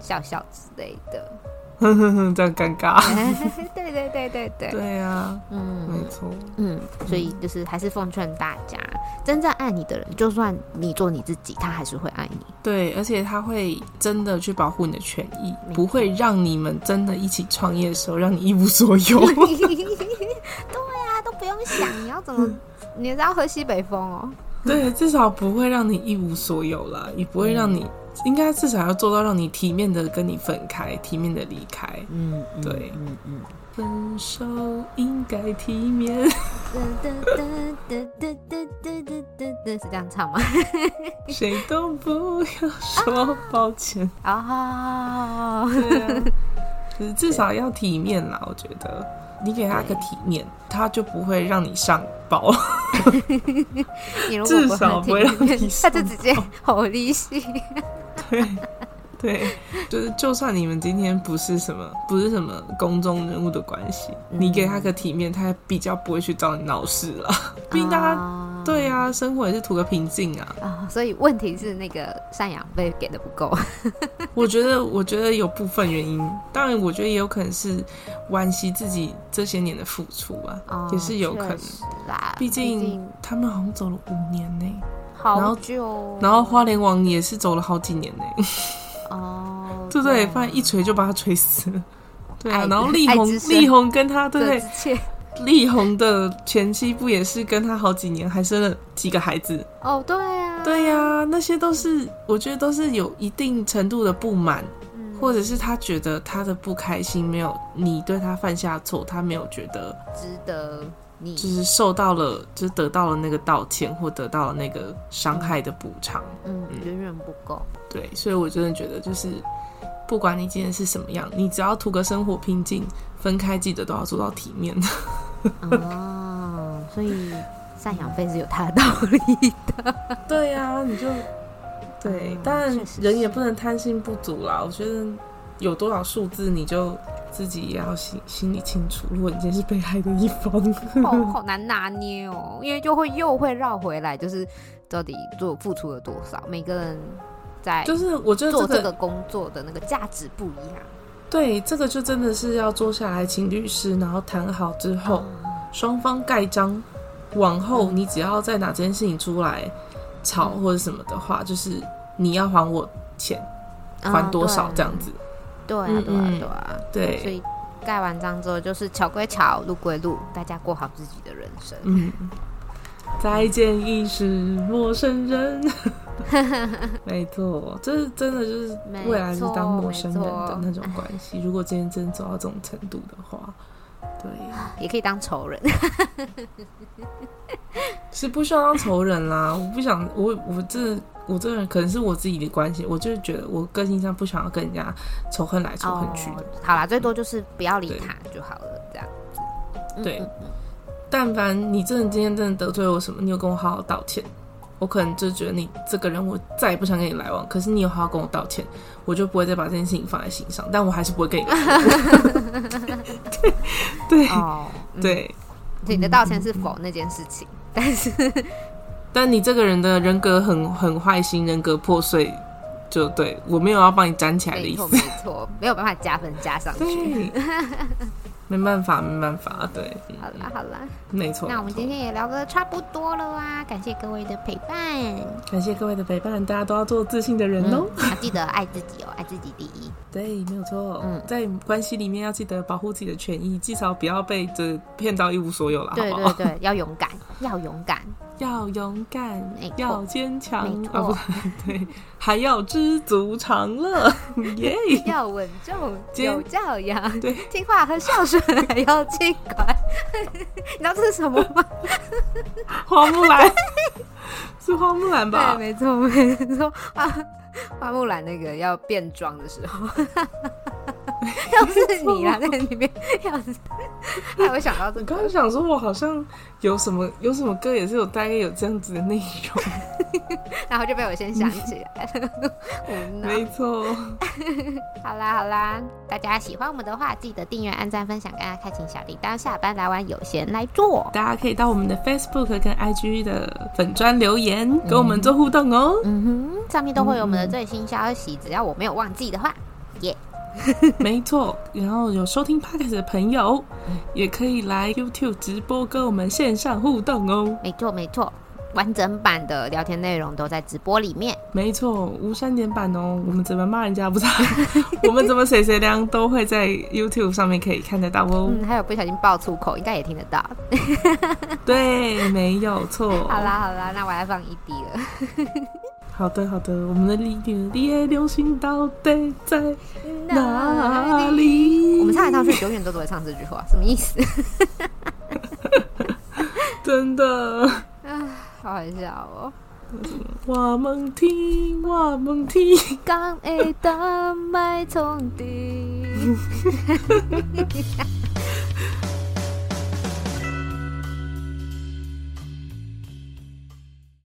笑笑之类的。哼哼哼，这样尴尬。对对对对对。对啊，嗯，没错，嗯，所以就是还是奉劝大家，真正爱你的人，就算你做你自己，他还是会爱你。对，而且他会真的去保护你的权益，不会让你们真的一起创业的时候让你一无所有。想你要怎么？你知道喝西北风哦？对，至少不会让你一无所有了，也不会让你，应该至少要做到让你体面的跟你分开，体面的离开。嗯，对，嗯嗯。分手应该体面。哒哒哒哒哒哒哒哒哒，是这样唱吗？谁都不要说抱歉 啊！呵呵，至少要体面啦，我觉得。你给他个体面，他就不会让你上报。至少不会让你上，他就直接好利息。对，对，就是就算你们今天不是什么，不是什么公众人物的关系，嗯、你给他个体面，他比较不会去找你闹事了。毕竟大家，啊对啊，生活也是图个平静啊。啊，所以问题是那个赡养费给的不够。我觉得，我觉得有部分原因，当然，我觉得也有可能是惋惜自己这些年的付出吧，哦、也是有可能啦。毕竟他们好像走了五年呢。好久，然后花莲王也是走了好几年呢。哦，对不对？不然一锤就把他锤死了。对啊，然后力宏，力宏跟他对对？力宏的前妻不也是跟他好几年，还生了几个孩子？哦，对呀，对呀，那些都是我觉得都是有一定程度的不满，或者是他觉得他的不开心没有你对他犯下错，他没有觉得值得。你就是受到了，就是得到了那个道歉，或得到了那个伤害的补偿，嗯，远远不够。对，所以我真的觉得，就是不管你今天是什么样，你只要图个生活平静，分开记得都要做到体面的。哦，所以赡养费是有它的道理的。对呀、啊，你就对，嗯、但人也不能贪心不足啦。我觉得有多少数字，你就自己也要心心里清楚。如果你今天是被害的一方，哦，好难拿捏哦，因为就会又会绕回来，就是到底做付出了多少，每个人在就是我觉得做这个工作的那个价值不一样。对，这个就真的是要坐下来请律师，然后谈好之后，嗯、双方盖章。往后你只要再拿这件事情出来吵或者什么的话，嗯、就是你要还我钱，嗯、还多少这样子。对啊，对啊，对啊，对盖完章之后，就是桥归桥，路归路，大家过好自己的人生。嗯。再见亦是陌生人。没错，这是真的，就是未来是当陌生人的那种关系。如果今天真的走到这种程度的话，对，也可以当仇人。是不需要当仇人啦。我不想，我我这我这个人可能是我自己的关系，我就是觉得我个性上不想要跟人家仇恨来仇恨去的。哦、好啦，最多就是不要理他就好了，这样子。对。嗯嗯但凡你真的今天真的得罪我什么，你有跟我好好道歉，我可能就觉得你这个人我再也不想跟你来往。可是你有好好跟我道歉，我就不会再把这件事情放在心上。但我还是不会跟你。对对哦，对，你的道歉是否那件事情？嗯、但是，但你这个人的人格很很坏心，人格破碎，就对我没有要帮你粘起来的意思。没错，没有办法加分加上去。没办法，没办法，对。好啦，好啦，没错。那我们今天也聊得差不多了啊！感谢各位的陪伴，感谢各位的陪伴，大家都要做自信的人哦。要、嗯、记得爱自己哦，爱自己第一。对，没有错。嗯，在关系里面要记得保护自己的权益，至少不要被这骗到一无所有了，对好不好？对对，要勇敢，要勇敢。要勇敢，要坚强，对，还要知足常乐，耶！要稳重，有教养，对，听话和孝顺，还要尽管。你知道这是什么吗？花木兰，是花木兰吧？对，没错，没错。啊，花木兰那个要变装的时候。要是你啊，在里面，要是，还会想到这个。刚刚想说，我好像有什么有什么歌，也是有大概有这样子的内容，然后就被我先想起来了。没错。好啦好啦，大家喜欢我们的话，记得订阅、按赞、分享，跟大家开启小铃铛。下班来玩有闲来做，大家可以到我们的 Facebook 跟 IG 的粉砖留言，跟我们做互动哦。嗯哼，上面都会有我们的最新消息，只要我没有忘记的话。没错，然后有收听 Podcast 的朋友，也可以来 YouTube 直播跟我们线上互动哦。没错，没错，完整版的聊天内容都在直播里面。没错，无删减版哦。我们怎么骂人家不知道，我们怎么谁谁凉都会在 YouTube 上面可以看得到哦。嗯，还有不小心爆粗口，应该也听得到。对，没有错。好啦，好啦，那我要放一滴了。好的，好的，我们的离别流星到底在哪里？我们唱来唱去，永远都只会唱这句话，什么意思？真的啊，好好笑哦！我们听，我们听，刚会当麦从地。